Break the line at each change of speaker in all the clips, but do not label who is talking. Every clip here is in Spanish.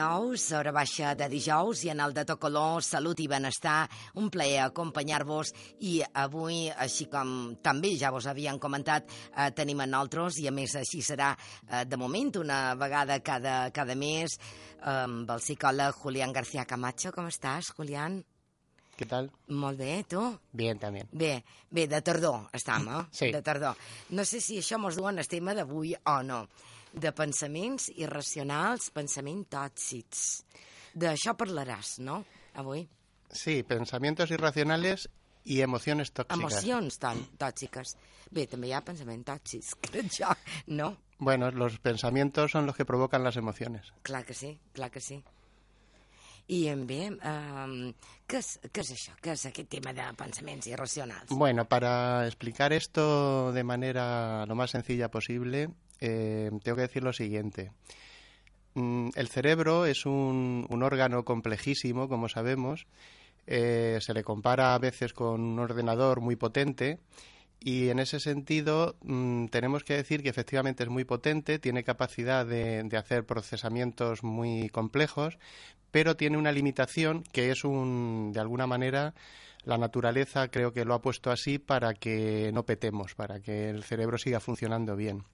Dijous, hora baixa de dijous, i en el de Tocolor, Salut i Benestar, un plaer acompanyar-vos i avui, així com també ja vos havien comentat, eh, tenim a nosaltres, i a més així serà eh, de moment, una vegada cada, cada mes, eh, amb el psicòleg Julián García Camacho. Com estàs, Julián?
¿Qué tal?
Molt bé, tu?
Bien, también.
Bé, bé, de tardor estam, eh?
Sí.
De tardor. No sé si això mos duen el tema d'avui o no. De pensaments irracionals, pensaments tòxics. D'això parlaràs, no? Avui.
Sí, pensamientos irracionales y emociones tóxicas.
Emocions tòxiques. Bé, també hi ha pensaments tòxics, crec jo, no?
Bueno, los pensamientos son los que provocan las emociones.
Clar que sí, clar que sí. I em bé, um, què, és, què és això? Què és aquest tema de pensaments irracionals?
Bueno, para explicar esto de manera lo más sencilla posible, eh, tengo que decir lo siguiente. Mm, El cerebro es un, órgano complejísimo, como sabemos. Eh, se le compara a veces con un ordenador muy potente y en ese sentido mm, tenemos que decir que efectivamente es muy potente, tiene capacidad de, de hacer procesamientos muy complejos, pero tiene una limitación que es un, de alguna manera, la naturaleza creo que lo ha puesto así para que no petemos, para que el cerebro siga funcionando bien.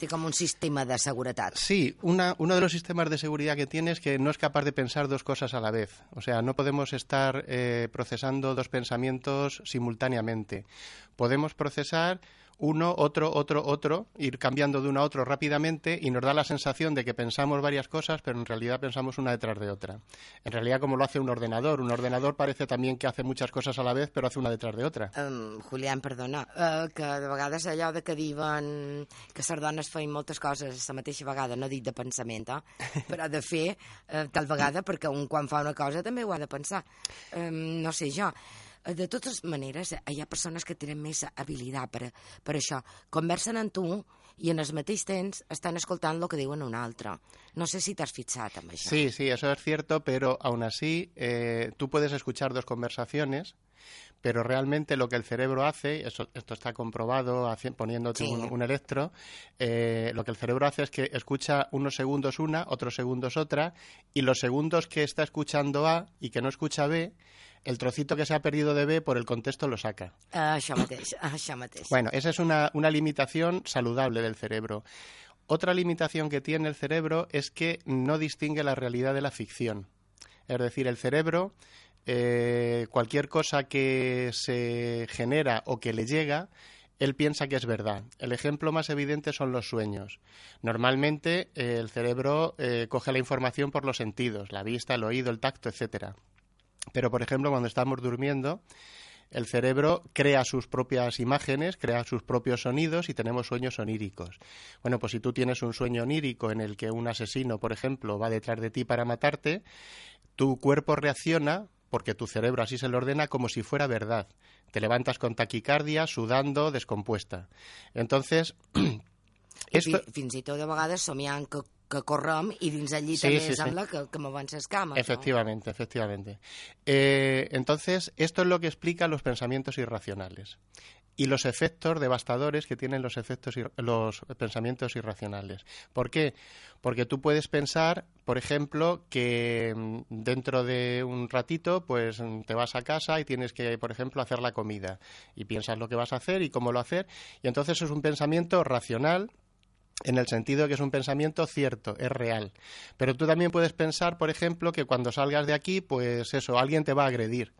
Té com un sistema de seguretat.
Sí, una- uno de los sistemas de seguridad que tiene es que no es capaz de pensar dos cosas a la vez. O sea, no podemos estar eh, procesando dos pensamientos simultáneamente. Podemos procesar uno, otro, otro, otro, ir cambiando de uno a otro rápidamente y nos da la sensación de que pensamos varias cosas, pero en realidad pensamos una detrás de otra. En realidad, como lo hace un ordenador, un ordenador parece también que hace muchas cosas a la vez, pero hace una detrás de otra.
Um, Julián, perdona, uh, que de vegades allò de que diuen que les dones feien moltes coses a la mateixa vegada, no dic de pensament, eh? però de fer uh, tal vegada, perquè un quan fa una cosa també ho ha de pensar. Um, no sé jo. Eh, De totes maneres, hi ha persones que tenen més habilitat per, per això. Conversen amb tu i en el mateix temps estan escoltant el que diuen un altre. No sé si t'has fixat amb això.
Sí, sí, eso es cierto, pero aún así eh, tú puedes escuchar dos conversaciones, pero realmente lo que el cerebro hace, eso, esto está comprobado poniéndote
Sí.
un, un electro, eh, lo que el cerebro hace es que escucha unos segundos una, otros segundos otra, y los segundos que está escuchando A y que no escucha B, el trocito que se ha perdido de B por el contexto lo saca.
Això mateix, això mateix.
Bueno, esa es una, una limitación saludable del cerebro. Otra limitación que tiene el cerebro es que no distingue la realidad de la ficción. Es decir, el cerebro, eh, cualquier cosa que se genera o que le llega, él piensa que es verdad. El ejemplo más evidente son los sueños. Normalmente eh, el cerebro eh, coge la información por los sentidos, la vista, el oído, el tacto, etcétera. Pero, por ejemplo, cuando estamos durmiendo, el cerebro crea sus propias imágenes, crea sus propios sonidos y tenemos sueños oníricos. Bueno, pues si tú tienes un sueño onírico en el que un asesino, por ejemplo, va detrás de ti para matarte, tu cuerpo reacciona porque tu cerebro así se lo ordena como si fuera verdad. Te levantas con taquicardia, sudando, descompuesta. Entonces, esto,
fi- fins i tot de vegades somiant que, que correm i dins el llit
Sí,
que, que cames.
Efectivamente, efectivamente. Eh, entonces, esto es lo que explica los pensamientos irracionales y los efectos devastadores que tienen los efectos los pensamientos irracionales. ¿Por qué? Porque tú puedes pensar, por ejemplo, que mm, dentro de un ratito, pues mm, te vas a casa y tienes que, por ejemplo, hacer la comida y piensas lo que vas a hacer y cómo lo hacer y entonces es un pensamiento racional en el sentido de que es un pensamiento cierto, es real. Pero tú también puedes pensar, por ejemplo, que cuando salgas de aquí, pues eso, alguien te va a agredir.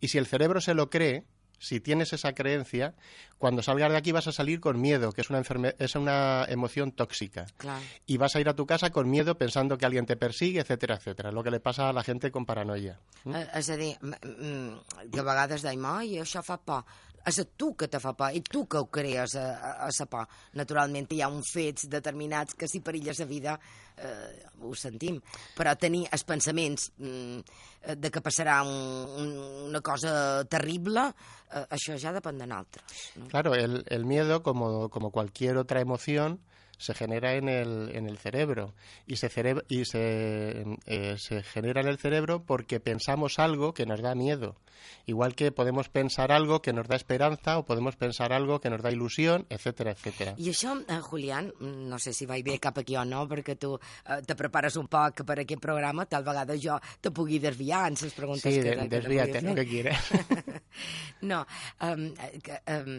Y si el cerebro se lo cree, si tienes esa creencia, cuando salgas de aquí vas a salir con miedo, que es una, enferme- es una emoción tóxica.
Clar.
Y vas a ir a tu casa con miedo pensando que alguien te persigue, etcétera, etcétera. Lo que le pasa a la gente con paranoia.
Eh, és a dir, de vegades deim, ai, això fa por. És a tu que te fa por i tu que ho crees a, a, a la por. Naturalment hi ha uns fets determinats que si perilles la vida eh, ho sentim, però tenir els pensaments mm, de que passarà un, un, una cosa terrible, eh, això ja depèn de nosaltres.
No? Claro, el, el miedo, como, como cualquier otra emoción, se genera en el, en el cerebro y, se, cerebro, y se, eh, se genera en el cerebro porque pensamos algo que nos da miedo. Igual que podemos pensar algo que nos da esperanza o podemos pensar algo que nos da ilusión, etcétera, etcétera.
I això, eh, Julián, no sé si vaig bé cap aquí o no, perquè tu eh, te prepares un poc per aquest programa, tal vegada jo te pugui desviar en les preguntes
sí,
que...
Sí, de, desviate, no que quieres.
no, um, um,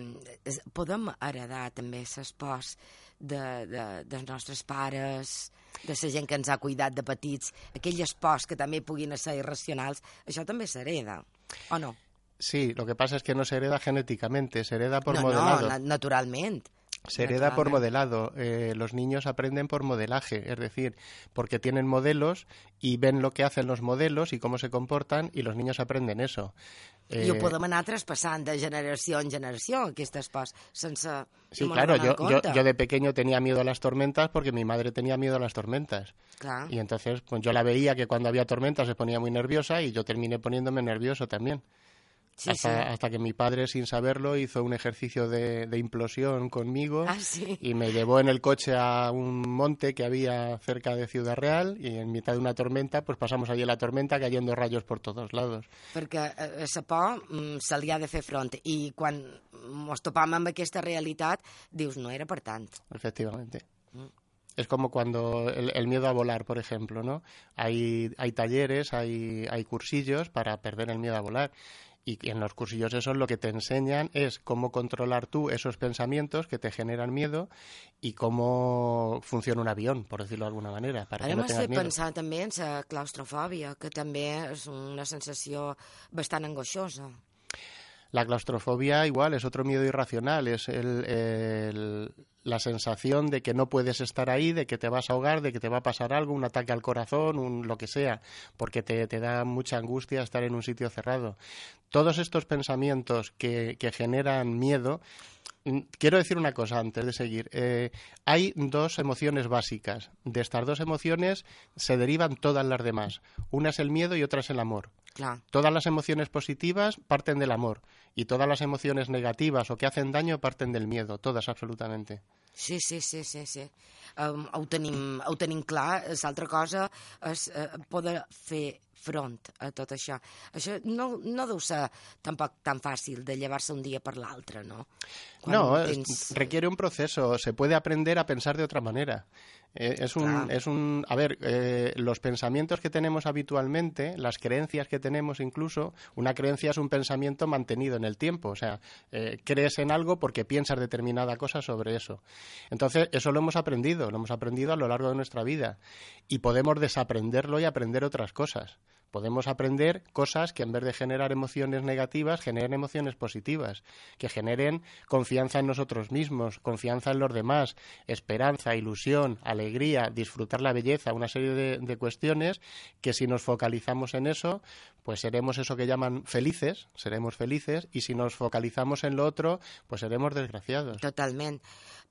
podem heredar també l'espòs de, de, dels nostres pares, de la gent que ens ha cuidat de petits, aquelles pors que també puguin ser irracionals, això també s'hereda, o no?
Sí, lo que pasa es que no se hereda genéticamente, se hereda por
no,
modelado.
No, naturalment.
Se hereda por modelado. Eh, los niños aprenden por modelaje, es decir, porque tienen modelos y ven lo que hacen los modelos y cómo se comportan y los niños aprenden eso.
Eh... I ho podem anar traspassant de generació en generació, aquestes pors, sense...
Sí, claro, yo, yo, yo, de pequeño tenía miedo a las tormentas porque mi madre tenía miedo a las tormentas.
Claro.
Y entonces pues yo la veía que cuando había tormentas se ponía muy nerviosa y yo terminé poniéndome nervioso también. Sí, hasta, sí. hasta, que mi padre, sin saberlo, hizo un ejercicio de, de implosión conmigo
ah, sí.
y me llevó en el coche a un monte que había cerca de Ciudad Real y en mitad de una tormenta, pues pasamos allí la tormenta cayendo rayos por todos lados.
Perquè eh, la por mm, se li ha de fer front i quan ens topam amb aquesta realitat dius, no era per tant.
Efectivamente. Mm. Es como cuando el, el, miedo a volar, por ejemplo, ¿no? Hay, hay talleres, hay, hay cursillos para perder el miedo a volar y en los cursillos eso lo que te enseñan es cómo controlar tú esos pensamientos que te generan miedo y cómo funciona un avión, por decirlo de alguna manera, para
Ara
que no tengas miedo.
pensar també en la claustrofòbia, que també és una sensació bastant angoixosa.
La claustrofobia igual es otro miedo irracional, es el, la sensación de que no puedes estar ahí, de que te vas a ahogar, de que te va a pasar algo, un ataque al corazón, un, lo que sea, porque te, te, da mucha angustia estar en un sitio cerrado. Todos estos pensamientos que, que generan miedo Quiero decir una cosa antes de seguir. Eh, hay dos emociones básicas. De estas dos emociones se derivan todas las demás. Una es el miedo y otra es el amor.
Claro.
Todas las emociones positivas parten del amor y todas las emociones negativas o que hacen daño parten del miedo, todas absolutamente.
Sí, sí, sí, sí, sí. Um, ho, tenim, ho tenim clar. L'altra cosa és uh, poder fer front a tot això. Això no, no deu ser tampoc tan fàcil de llevar-se un dia per l'altre, no?
Quan no, tens... requiere un proceso. Se puede aprender a pensar de otra manera. Eh, es, un, claro. es un. A ver, eh, los pensamientos que tenemos habitualmente, las creencias que tenemos incluso, una creencia es un pensamiento mantenido en el tiempo. O sea, eh, crees en algo porque piensas determinada cosa sobre eso. Entonces, eso lo hemos aprendido, lo hemos aprendido a lo largo de nuestra vida. Y podemos desaprenderlo y aprender otras cosas. Podemos aprender cosas que en vez de generar emociones negativas, generen emociones positivas, que generen confianza en nosotros mismos, confianza en los demás, esperanza, ilusión, alegría, disfrutar la belleza, una serie de, cuestiones que si nos focalizamos en eso, pues seremos eso que llaman felices, seremos felices, y si nos focalizamos en lo otro, pues seremos desgraciados.
Totalment.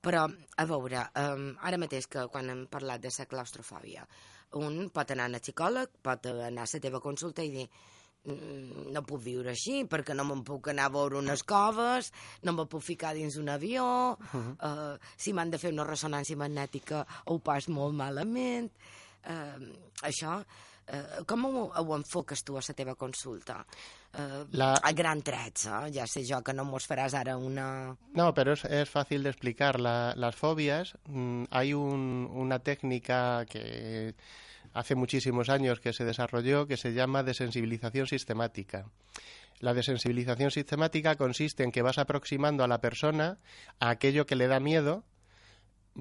Però, a veure, um, ara que quan hem parlat de la claustrofòbia, un pot anar a psicòleg, pot anar a la teva consulta i dir no puc viure així perquè no me'n puc anar a veure unes coves, no me puc ficar dins un avió, uh -huh. uh, si m'han de fer una ressonància magnètica ho pas molt malament. Uh, això, uh, com ho, ho enfoques tu a la teva consulta? Uh, la... A gran trets, eh? ja sé jo que no mos faràs ara una...
No, pero es, es fácil de explicar. La, las fobias, mmm, hay un, una técnica que hace muchísimos años que se desarrolló que se llama desensibilización sistemática. La desensibilización sistemática consiste en que vas aproximando a la persona a aquello que le da miedo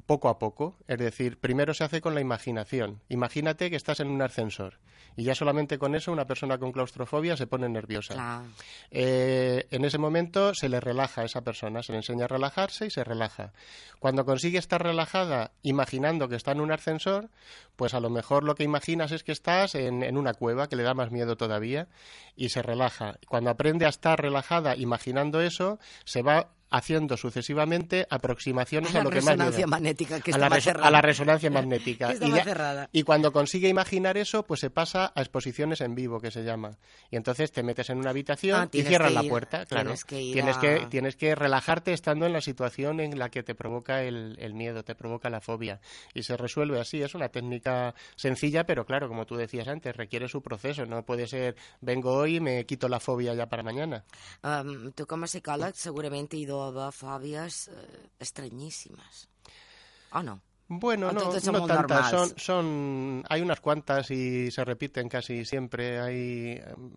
poco a poco. Es decir, primero se hace con la imaginación. Imagínate que estás en un ascensor y ya solamente con eso una persona con claustrofobia se pone nerviosa. Eh, en ese momento se le relaja a esa persona, se le enseña a relajarse y se relaja. Cuando consigue estar relajada imaginando que está en un ascensor, pues a lo mejor lo que imaginas es que estás en, en una cueva que le da más miedo todavía y se relaja. Cuando aprende a estar relajada imaginando eso, se va haciendo sucesivamente aproximaciones a, lo que más
magnética que
a, la a la resonancia magnética.
Y,
y, cuando consigue imaginar eso pues se pasa a exposiciones en vivo que se llama. Y entonces te metes en una habitación
ah,
y cierras la puerta claro.
tienes que,
tienes, que, tienes que relajarte estando en la situación en la que te provoca el, el miedo te provoca la fobia. Y se resuelve así es una técnica sencilla pero claro como tú decías antes requiere su proceso. No puede ser vengo hoy y me quito la fobia ya para mañana
um, tú como psicólogo seguramente ido a fobias eh, extrañísimas. ¿O no?
Bueno, no, no tantas. Son, son, hay unas cuantas y se repiten casi siempre. Hay, em,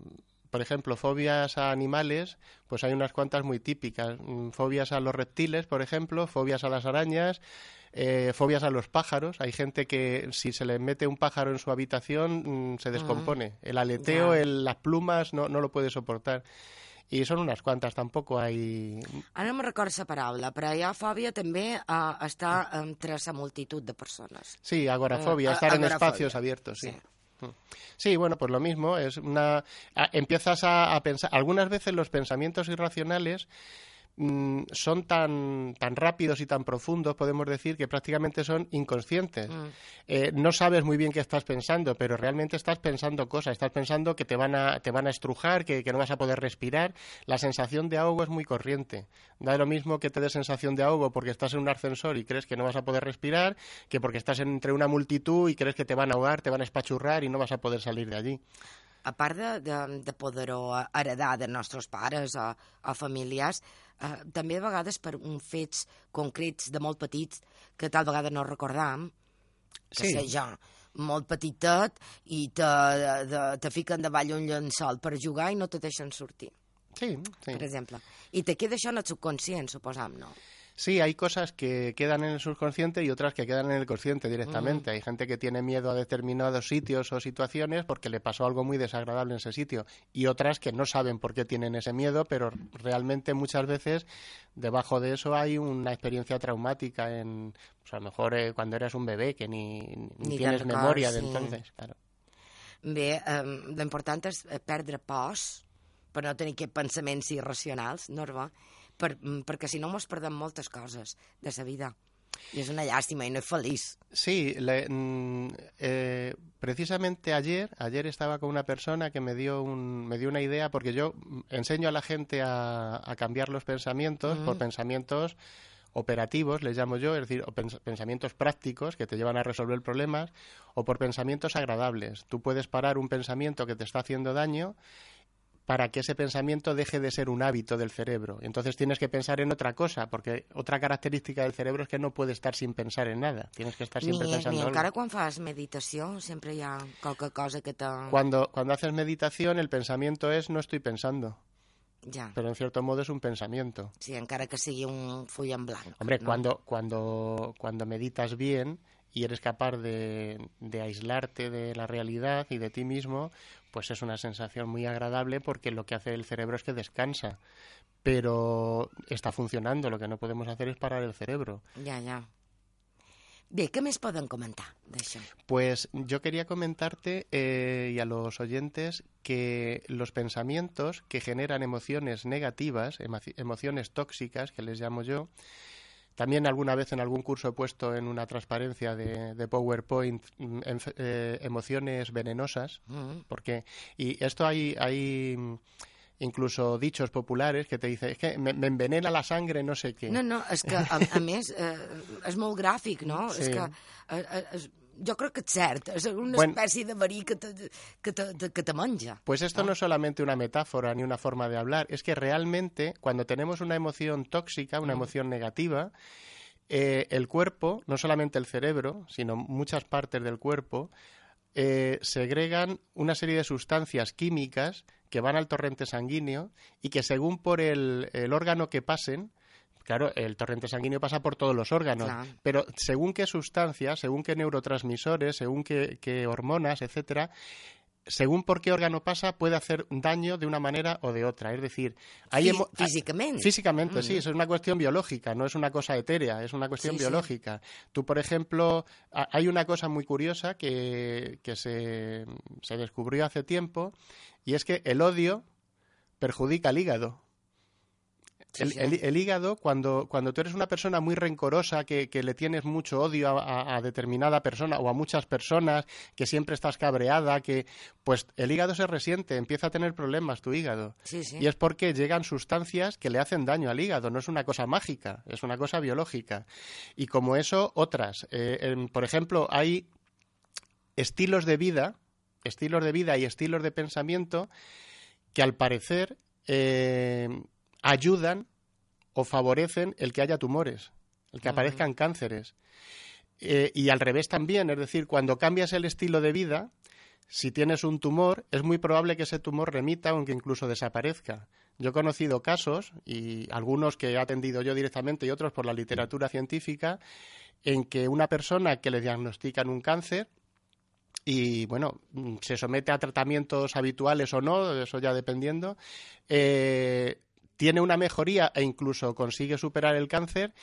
por ejemplo, fobias a animales, pues hay unas cuantas muy típicas. Mm, fobias a los reptiles, por ejemplo, fobias a las arañas, eh, fobias a los pájaros. Hay gente que si se le mete un pájaro en su habitación mm, se descompone. El aleteo, el, las plumas, no, no lo puede soportar. I són unes quantes, tampoc hay...
Ara no me recordo la paraula, però hi ha fòbia també a estar entre la multitud de persones.
Sí, agorafobia, uh, estar agorafobia. en espacios abiertos, sí. sí. Mm. Sí, bueno, pues lo mismo, es una empiezas a, a pensar, algunas veces los pensamientos irracionales Mm, son tan, tan rápidos y tan profundos, podemos decir, que prácticamente son inconscientes. Mm. Eh, no sabes muy bien qué estás pensando, pero realmente estás pensando cosas. Estás pensando que te van a, te van a estrujar, que, no vas a poder respirar. La sensación de ahogo es muy corriente. Da lo mismo que te dé sensación de ahogo porque estás en un ascensor y crees que no vas a poder respirar, que porque estás entre una multitud y crees que te van a ahogar, te van a espachurrar y no vas a poder salir de allí.
A part de, de, de poder-ho heredar dels nostres pares o, o familiars, eh, també a vegades per un fets concrets de molt petits que tal vegada no recordam, que sí. sé jo, molt petitet i te, de, te fiquen davall un llençol per jugar i no te deixen sortir.
Sí, sí.
Per exemple. I te queda això en el subconscient, suposam, no?
Sí, hay cosas que quedan en el subconsciente y otras que quedan en el consciente directamente. Hay gente que tiene miedo a determinados sitios o situaciones porque le pasó algo muy desagradable en ese sitio y otras que no saben por qué tienen ese miedo, pero realmente muchas veces debajo de eso hay una experiencia traumática en, pues a lo mejor eh, cuando eras un bebé que ni, ni, tienes memoria de entonces, claro.
Bé, um, l'important és perdre pors per no tenir aquests pensaments irracionals, Norma, per, mm, perquè si no mos perdem moltes coses de la vida. Y es una lástima y no es feliz.
Sí, le, mm, eh, precisamente ayer, ayer estaba con una persona que me dio, un, me dio una idea, porque yo enseño a la gente a, a cambiar los pensamientos por pensamientos operativos, les llamo yo, es decir, o pensamientos prácticos que te llevan a resolver problemas, o por pensamientos agradables. Tú puedes parar un pensamiento que te está haciendo daño para que ese pensamiento deje de ser un hábito del cerebro. Entonces tienes que pensar en otra cosa, porque otra característica del cerebro es que no puede estar sin pensar en nada. Tienes que estar siempre
ni,
pensando
ni encara quan fas meditació siempre hi ha qualque cosa que te...
Cuando, cuando haces meditación el pensamiento es no estoy pensando.
Ya.
Pero en cierto modo es un pensamiento.
Sí, encara que sigui un full en blanc.
Hombre,
¿no?
cuando, cuando, cuando meditas bien y eres capaz de, de aislarte de la realidad y de ti mismo, pues es una sensación muy agradable porque lo que hace el cerebro es que descansa, pero está funcionando. Lo que no podemos hacer es parar el cerebro.
Ya, ya. Bé, què més poden comentar d'això?
Pues yo quería comentarte eh, y a los oyentes que los pensamientos que generan emociones negativas, emociones tóxicas, que les llamo yo, También alguna vez en algún curso he puesto en una transparencia de, de PowerPoint mm, en, eh, emociones venenosas, uh -huh. porque y esto hay hay incluso dichos populares que te dicen es que me, me envenena la sangre no sé qué.
No, no, és que a, a més eh, és molt gràfic, no? Sí. És que eh, eh, yo creo que es cierto, es una bueno, especie de verí que te, que, te, que te manja.
Pues esto ¿no? no es solamente una metáfora ni una forma de hablar, es que realmente cuando tenemos una emoción tóxica, una mm. emoción negativa, eh, el cuerpo, no solamente el cerebro, sino muchas partes del cuerpo, eh, segregan una serie de sustancias químicas que van al torrente sanguíneo y que según por el, el órgano que pasen, claro, el torrente sanguíneo pasa por todos los órganos, pero según qué sustancias, según qué neurotransmisores, según qué, qué hormonas, etcétera, según por qué órgano pasa, puede hacer daño de una manera o de otra. Es decir, hay
físicamente.
Físicamente, sí, mm. es una cuestión biológica, no es una cosa etérea, es una cuestión biológica. Tú, por ejemplo, hay una cosa muy curiosa que, que se, se descubrió hace tiempo, y es que el odio perjudica al hígado el, hígado, cuando, cuando tú eres una persona muy rencorosa, que, le tienes mucho odio a, determinada persona o a muchas personas, que siempre estás cabreada, que pues el hígado se resiente, empieza a tener problemas tu hígado. y es porque llegan sustancias que le hacen daño al hígado, no es una cosa mágica, es una cosa biológica. Y como eso, otras. Eh, por ejemplo, hay estilos de vida, estilos de vida y estilos de pensamiento que al parecer eh, ayudan o favorecen el que haya tumores, el que aparezcan cánceres. Eh, y al revés también, es decir, cuando cambias el estilo de vida, si tienes un tumor, es muy probable que ese tumor remita aunque incluso desaparezca. Yo he conocido casos, y algunos que he atendido yo directamente y otros por la literatura científica, en que una persona que le diagnostican un cáncer y bueno, se somete a tratamientos habituales o no, eso ya dependiendo, eh, tiene una mejoría e incluso consigue superar el cáncer,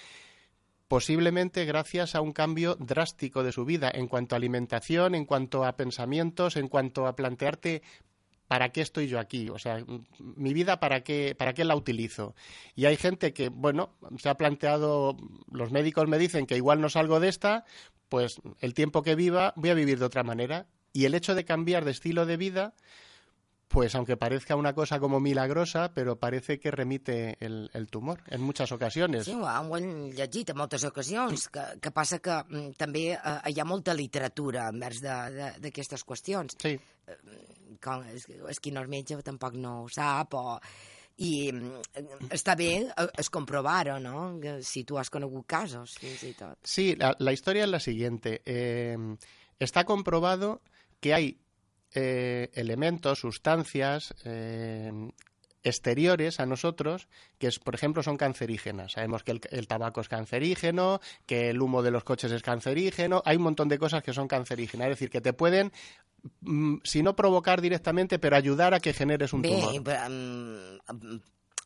posiblemente gracias a un cambio drástico de su vida en cuanto a alimentación, en cuanto a pensamientos, en cuanto a plantearte ¿para qué estoy yo aquí? O sea, mi vida, ¿para qué, ¿para qué la utilizo? Y hay gente que, bueno, se ha planteado, los médicos me dicen que igual no salgo de esta, pues el tiempo que viva voy a vivir de otra manera. Y el hecho de cambiar de estilo de vida pues aunque parezca una cosa como milagrosa, pero parece que remite el, el tumor en muchas ocasiones.
Sí, ho hem llegit en moltes ocasions, que, que passa que mm, també eh, hi ha molta literatura envers d'aquestes qüestions.
Sí.
Eh, com, és, és qui no és metge tampoc no ho sap, o, i mm, està bé eh, es comprovar no? Si tu has conegut casos, fins i tot.
Sí, la, la historia es la siguiente. Eh, está comprobado que hay Eh, elementos, sustancias eh, exteriores a nosotros que, es, por ejemplo, son cancerígenas. Sabemos que el, tabaco es cancerígeno, que el humo de los coches es cancerígeno. Hay un montón de cosas que son cancerígenas. Es decir, que te pueden mm, si no provocar directamente, pero ayudar a que generes un tumor.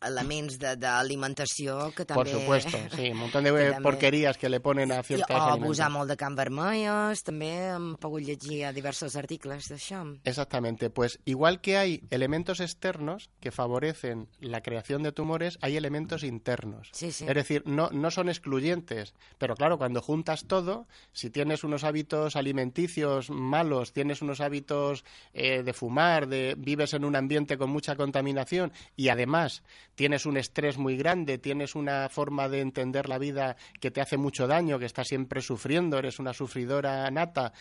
Elements d'alimentació que també...
Por supuesto, sí, un montón de porquerías que le ponen a ciertas
O abusar molt de can vermelles, també hem pogut llegir a diversos articles d'això.
Exactamente, pues igual que hay elementos externos que favorecen la creación de tumores, hay elementos internos.
Sí, sí.
Es decir, no, no son excluyentes, pero claro, cuando juntas todo, si tienes unos hábitos alimenticios malos, tienes unos hábitos eh, de fumar, de vives en un ambiente con mucha contaminación y además tienes un estrés muy grande, tienes una forma de entender la vida que te hace mucho daño, que estás siempre sufriendo, eres una sufridora nata,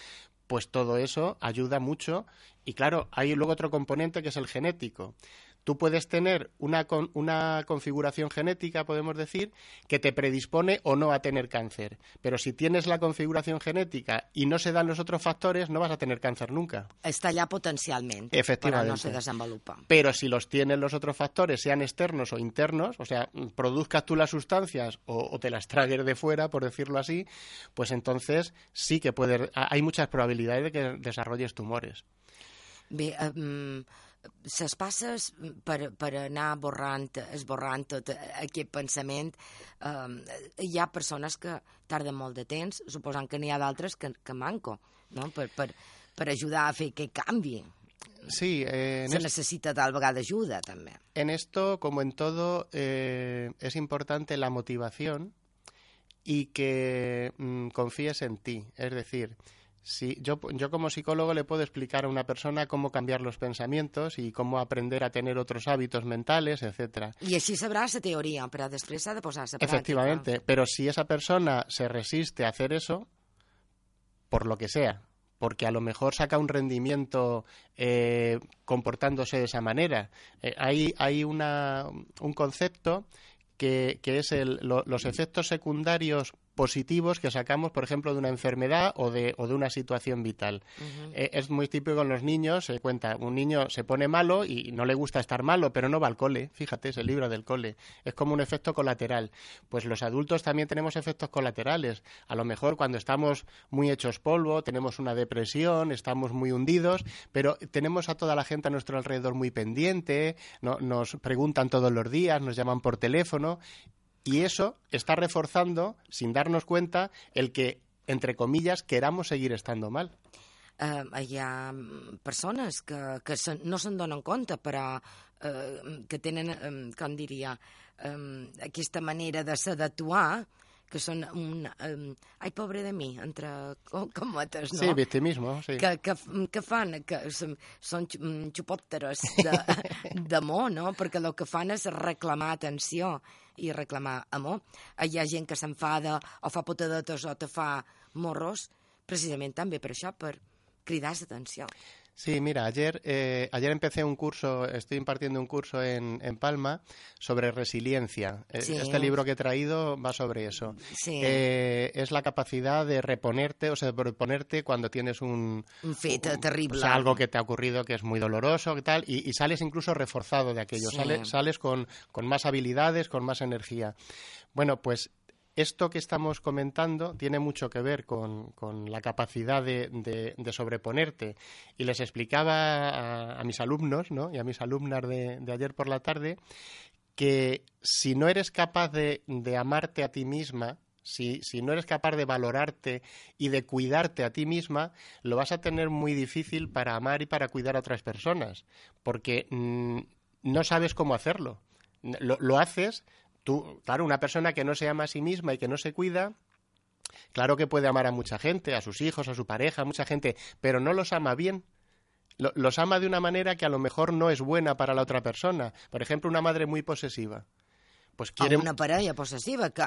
pues todo eso ayuda mucho. Y claro, hay luego otro componente que es el genético tú puedes tener una, una configuración genética, podemos decir, que te predispone o no a tener cáncer. Pero si tienes la configuración genética y no se dan los otros factores, no vas a tener cáncer nunca.
Está ya potencialmente,
Efectivamente.
no se desenvolupa.
Pero si los tienen los otros factores, sean externos o internos, o sea, produzcas tú las sustancias o, te las tragues de fuera, por decirlo así, pues entonces sí que puede, hay muchas probabilidades de que desarrolles tumores.
Em, les passes per, per anar borrant, esborrant tot aquest pensament, eh, hi ha persones que tarden molt de temps, suposant que n'hi ha d'altres que, que manco, no? per, per, per ajudar a fer que canvi.
Sí, eh,
se necesita tal vegada ayuda también.
En esto, como en todo, eh, es importante la motivación y que mm, confíes en ti. Es decir, Sí, yo, yo como psicólogo le puedo explicar a una persona cómo cambiar los pensamientos y cómo aprender a tener otros hábitos mentales, etcétera.
Y así sabrá esa teoría, pero después ha de posarse
Efectivamente, pero si esa persona se resiste a hacer eso, por lo que sea, porque a lo mejor saca un rendimiento eh, comportándose de esa manera. Eh, hay hay una, un concepto que, que es el, los efectos secundarios positivos que sacamos, por ejemplo, de una enfermedad o de, o de una situación vital. Eh, es muy típico en los niños, se cuenta, un niño se pone malo y no le gusta estar malo, pero no va al cole, fíjate, se libra del cole. Es como un efecto colateral. Pues los adultos también tenemos efectos colaterales. A lo mejor cuando estamos muy hechos polvo, tenemos una depresión, estamos muy hundidos, pero tenemos a toda la gente a nuestro alrededor muy pendiente, nos preguntan todos los días, nos llaman por teléfono y eso está reforzando, sin darnos cuenta, el que, entre comillas, queramos seguir estando mal.
Uh, hi ha persones que, que se, no se'n donen compte, però uh, que tenen, um, com diria, um, aquesta manera de ser d'actuar que són un... Um, ai, pobre de mi, entre cometes, no?
Sí, victimismo, sí.
Que, que, que fan, que són, són xupòpteres d'amor, no? Perquè el que fan és reclamar atenció i reclamar amor. Hi ha gent que s'enfada o fa potadetes o te fa morros, precisament també per això, per cridar l'atenció.
Sí, mira, ayer, eh, ayer empecé un curso, estoy impartiendo un curso en, en Palma sobre resiliencia. Eh, sí. Este libro que he traído va sobre eso.
Sí.
Eh, es la capacidad de reponerte, o sea, de reponerte cuando tienes un...
Un feto terrible.
O sea, algo que te ha ocurrido que es muy doloroso y tal, y, y sales incluso reforzado de aquello.
Sí.
Sales, sales con, con más habilidades, con más energía. Bueno, pues esto que estamos comentando tiene mucho que ver con, con la capacidad de, de, sobreponerte. Y les explicaba a, mis alumnos ¿no? y a mis alumnas de, de, ayer por la tarde que si no eres capaz de, amarte a ti misma, si, si, no eres capaz de valorarte y de cuidarte a ti misma, lo vas a tener muy difícil para amar y para cuidar a otras personas, porque mmm, no sabes cómo hacerlo. Lo, lo haces Tú, claro, una persona que no se ama a sí misma y que no se cuida, claro que puede amar a mucha gente, a sus hijos, a su pareja, a mucha gente, pero no los ama bien. Los ama de una manera que a lo mejor no es buena para la otra persona. Por ejemplo, una madre muy posesiva. Pues quiere...
O una parella possessiva que...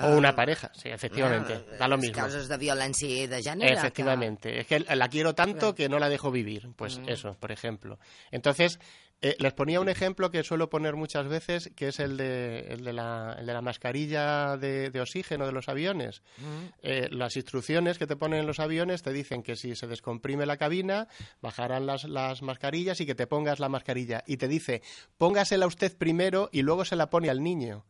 O una pareja, sí, efectivamente.
Uh,
da lo mismo.
casos de violencia de género.
Efectivamente. Que... Es que la quiero tanto que no la dejo vivir. Pues mm. eso, por ejemplo. Entonces, eh, les ponía un ejemplo que suelo poner muchas veces, que es el de, el de, la, el de la, mascarilla de, de, oxígeno de los aviones.
Mm.
Eh, las instrucciones que te ponen en los aviones te dicen que si se descomprime la cabina, bajarán las, las mascarillas y que te pongas la mascarilla. Y te dice, póngasela usted primero y luego se la pone al niño.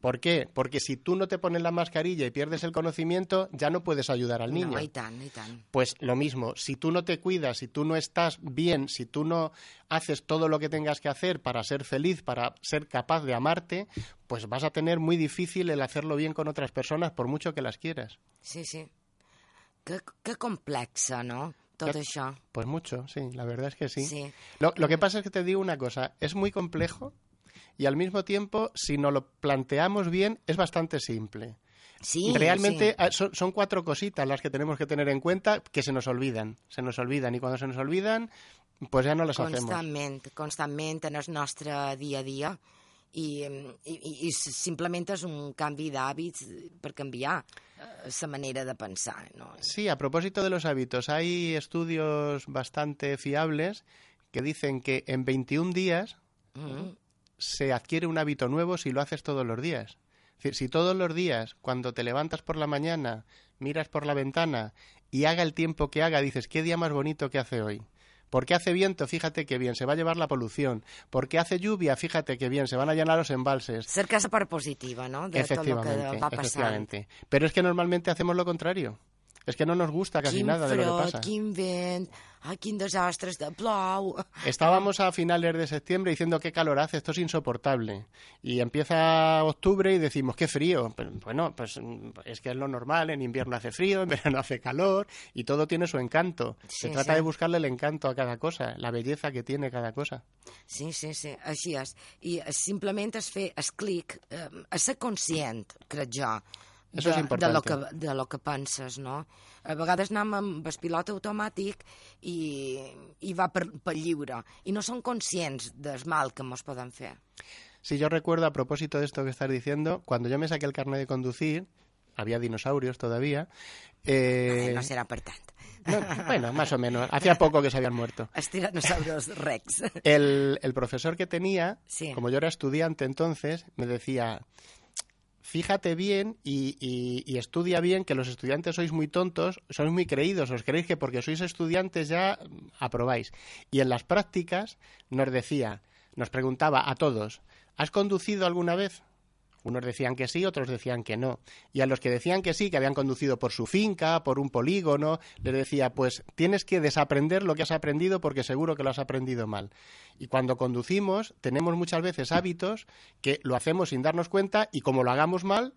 ¿Por qué? Porque si tú no te pones la mascarilla y pierdes el conocimiento, ya no puedes ayudar al niño.
No, y tan, y tan.
Pues lo mismo, si tú no te cuidas, si tú no estás bien, si tú no haces todo lo que tengas que hacer para ser feliz, para ser capaz de amarte, pues vas a tener muy difícil el hacerlo bien con otras personas, por mucho que las quieras.
Sí, sí. Qué, qué complexa, ¿no? Todo eso.
Pues mucho, sí, la verdad es que sí.
sí.
Lo, lo que pasa es que te digo una cosa, es muy complejo y al mismo tiempo, si nos lo planteamos bien, es bastante simple.
Sí,
Realmente
sí.
Son, son, cuatro cositas las que tenemos que tener en cuenta que se nos olvidan. Se nos olvidan y cuando se nos olvidan, pues ya no las
constantment,
hacemos.
Constantment en el nostre dia a dia i, i, i simplement és un canvi d'hàbits per canviar esa manera de pensar. ¿no?
Sí, a propósito de los hábitos, hay estudios bastante fiables que dicen que en 21 días
Mm -hmm
se adquiere un hábito nuevo si lo haces todos los días. Es decir, si todos los días, cuando te levantas por la mañana, miras por la ventana y haga el tiempo que haga, dices, qué día más bonito que hace hoy. Porque hace viento, fíjate qué bien, se va a llevar la polución. Porque hace lluvia, fíjate qué bien, se van a llenar los embalses.
Ser casa para positiva, ¿no? De
efectivamente,
todo lo que va
efectivamente. Pero es que normalmente hacemos lo contrario. Es que no nos gusta casi nada de lo que pasa.
Quin vent, ai, quin desastre, de plou...
Estábamos a finales de septiembre diciendo qué calor hace, esto es insoportable. Y empieza octubre y decimos qué frío. Pero, bueno, pues es que es lo normal, en invierno hace frío, en verano hace calor y todo tiene su encanto.
Sí,
Se trata
sí.
de buscarle el encanto a cada cosa, la belleza que tiene cada cosa.
Sí, sí, sí, així és. I simplement és fer el clic, eh, ser conscient, crec jo,
Eso
de,
es importante.
de, lo que, de lo que penses, no? A vegades anem amb el pilot automàtic i, i va per, per lliure, i no som conscients del mal que ens poden fer.
Sí, yo recuerdo a propósito de esto que estás diciendo, cuando yo me saqué el carnet de conducir, había dinosaurios todavía. Eh...
Ay, no será per tant.
No, bueno, más o menos. Hacía poco que se habían muerto.
Els tiranosaurus rex.
El, el profesor que tenía,
Sí.
como yo era estudiante entonces, me decía, fíjate bien y, estudia bien que los estudiantes sois muy tontos, sois muy creídos, os creéis que porque sois estudiantes ya aprobáis. Y en las prácticas nos decía, nos preguntaba a todos, ¿has conducido alguna vez? Unos decían que sí, otros decían que no. Y a los que decían que sí, que habían conducido por su finca, por un polígono, les decía, pues tienes que desaprender lo que has aprendido porque seguro que lo has aprendido mal. Y cuando conducimos, tenemos muchas veces hábitos que lo hacemos sin darnos cuenta y como lo hagamos mal,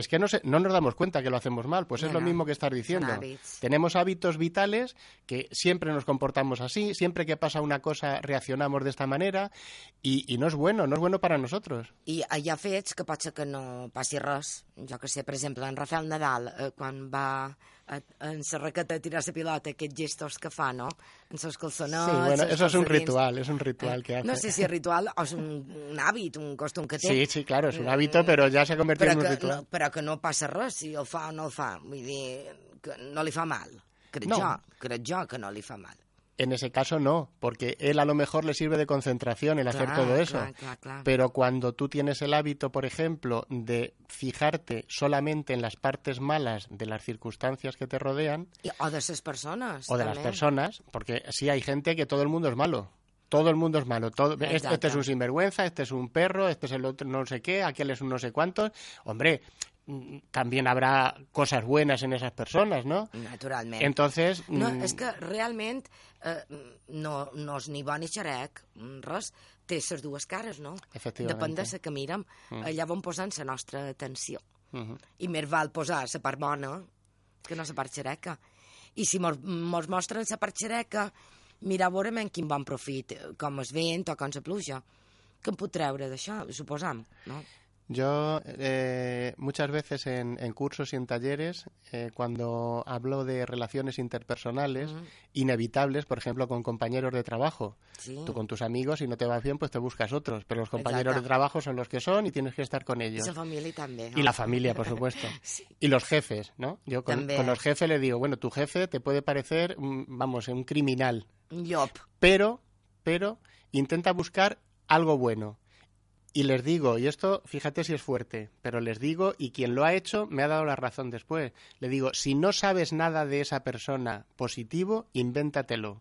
es que no, no nos damos cuenta que lo hacemos mal, pues es lo mismo que estar diciendo. Tenemos hábitos vitales que siempre nos comportamos así, siempre que pasa una cosa reaccionamos de esta manera y, no es bueno, no es bueno para nosotros.
Y hay fets que pot que no passi res. Jo que sé, por ejemplo, en Rafael Nadal, eh, va en la raqueta de tirar la pilota, aquests gestos que fa, no? En sus calçonets...
Sí, bueno, eso es un ritual, es un ritual que hace.
No sé si es ritual o es un, un hàbit, un costum que té.
Sí, sí, claro, es un hábito, pero ya se ha convertido en un ritual.
No, però que no passa res si el fa o no el fa. Vull dir, que no li fa mal. Crec
no.
jo, crec jo que no li fa mal.
En ese caso no, porque él a lo mejor le sirve de concentración el hacer todo eso. Pero cuando tú tienes el hábito, por ejemplo, de fijarte solamente en las partes malas de las circunstancias que te rodean.
o de esas personas.
O de las personas, porque sí hay gente que todo el mundo es malo. Todo el mundo es malo. Todo, este, este, es un sinvergüenza, este es un perro, este es el otro no sé qué, aquel es un no sé cuántos. Hombre, también habrá cosas buenas en esas personas, ¿no?
Naturalment.
Entonces...
No, és que realment eh, no, no és ni bon ni xerec, res, té les dues cares, no? Depèn de la que mirem. Mm. Allà vam posant la nostra atenció. Mm -hmm. I més val posar la part bona que no la part xereca. I si mos, mos mostren la part xereca, mira a veure en quin bon profit, com es vent o com la pluja. Què en pot treure d'això, suposam, no?
Yo eh, muchas veces en, cursos y en talleres, eh, cuando hablo de relaciones interpersonales inevitables, por ejemplo, con compañeros de trabajo, tú con tus amigos, si no te vas bien, pues te buscas otros, pero los compañeros de trabajo son los que son y tienes que estar con ellos.
Y familia también.
Y la familia, por supuesto. Y los jefes, ¿no? Yo con, los jefes le digo, bueno, tu jefe te puede parecer, vamos, un criminal. Pero, pero intenta buscar algo bueno y les digo, y esto fíjate si es fuerte, pero les digo, y quien lo ha hecho me ha dado la razón después, le digo, si no sabes nada de esa persona positivo, invéntatelo.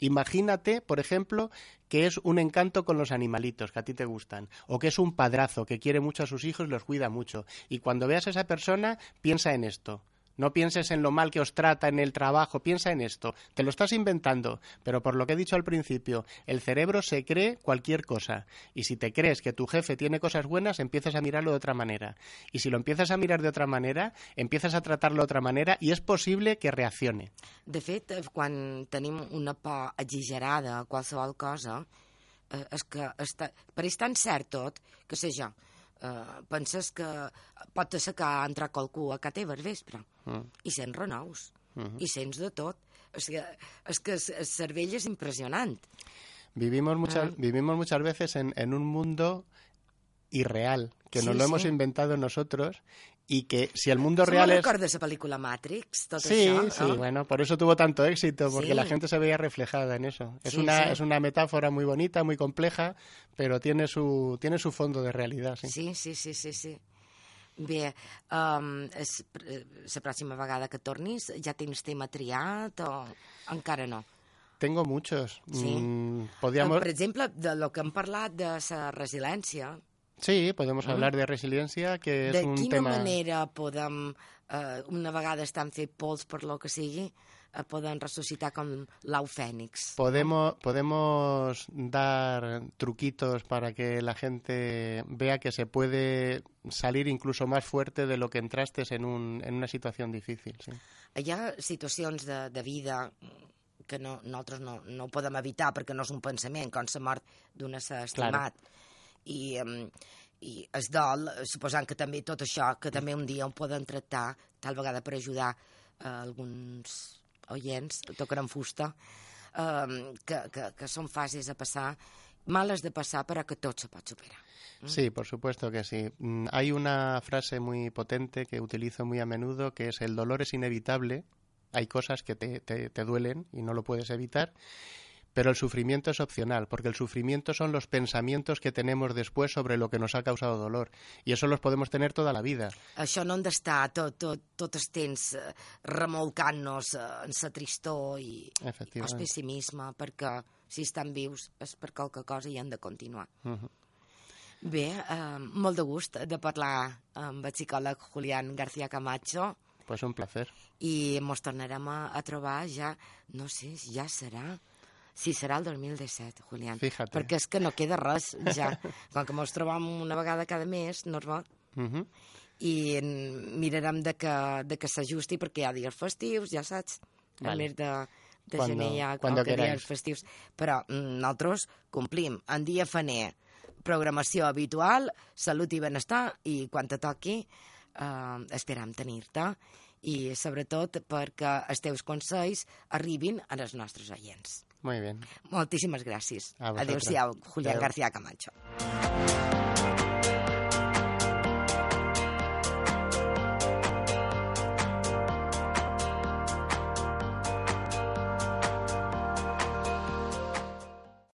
Imagínate, por ejemplo, que es un encanto con los animalitos que a ti te gustan, o que es un padrazo que quiere mucho a sus hijos y los cuida mucho. Y cuando veas a esa persona, piensa en esto. No pienses en lo mal que os trata en el trabajo, piensa en esto. Te lo estás inventando, pero por lo que he dicho al principio, el cerebro se cree cualquier cosa. Y si te crees que tu jefe tiene cosas buenas, empiezas a mirarlo de otra manera. Y si lo empiezas a mirar de otra manera, empiezas a tratarlo de otra manera y es posible que reaccione.
De fet, quan tenim una por exagerada qualsevol cosa, eh, que està, que sé eh, penses que pot ser que ha entrat qualcú a casa teva al vespre mm. i sents renous mm -hmm. i sents de tot. És que, és que el cervell és impressionant.
Vivimos muchas, ah. vivimos muchas veces en, en un mundo irreal, que sí, nos lo sí. hemos inventado nosotros y que si el mundo real es...
de esa película Matrix? Tot
sí,
això,
sí, bueno, por eso tuvo tanto éxito, porque sí. la gente se veía reflejada en eso. Es, sí, una, sí. es una metáfora muy bonita, muy compleja, pero tiene su, tiene su fondo de realidad. Sí,
sí, sí, sí, sí. sí. Bé, um, és, la pròxima vegada que tornis ja tens tema triat o encara no?
Tengo muchos.
Sí.
Mm, podíamos...
Per exemple, de lo que hem parlat de la resiliència,
Sí, podemos mm. hablar de resiliencia, que és un tema...
De quina manera podem, eh, una vegada estan fet pols per lo que sigui, eh, poden ressuscitar com l'au fènix?
Podemos, podemos dar truquitos para que la gente vea que se puede salir incluso más fuerte de lo que entraste en, un, en una situación difícil. Sí.
Hi ha situacions de, de vida que no, nosaltres no, no ho podem evitar perquè no és un pensament, com la mort d'un ésser estimat. Claro i, i es dol, suposant que també tot això, que també un dia ho poden tractar, tal vegada per ajudar uh, alguns oients, tocaran fusta, um, que, que, que són fases a passar, males de passar, però que tot se pot superar.
Mm. Sí, por supuesto que sí. Mm, hay una frase muy potente que utilizo muy a menudo que es el dolor es inevitable. Hay cosas que te, te, te duelen y no lo puedes evitar Pero el sufrimiento es opcional, porque el sufrimiento son los pensamientos que tenemos después sobre lo que nos ha causado dolor. Y eso los podemos tener toda la vida.
Això no hem d'estar tot, tot, tot el temps eh, remolcant-nos eh, en la tristor i el
Efectivament.
pessimisme, perquè si estan vius és per qualque cosa i han de continuar.
Ujú.
Bé, eh, molt de gust de parlar amb el psicòleg Julián García Camacho
Pues un placer.
i ens tornarem a, a trobar ja, no sé, ja serà... Sí, serà el 2017, Julián.
Fíjate.
Perquè és que no queda res, ja. Com que ens trobam una vegada cada mes, normal,
Ujú.
i mm, mirarem de que, de que s'ajusti perquè hi ha dies festius, ja saps,
Vale.
al mes de, de
Cuando-
gener hi ha
queráis.
dies festius. Però mm, nosaltres complim. En dia faner programació habitual, salut i benestar, i quan te toqui eh, esperam tenir-te i sobretot perquè els teus consells arribin als nostres oients.
Muy bien.
Moltíssimes gràcies. Adéu-siau, Julián
Adeu.
García Camacho.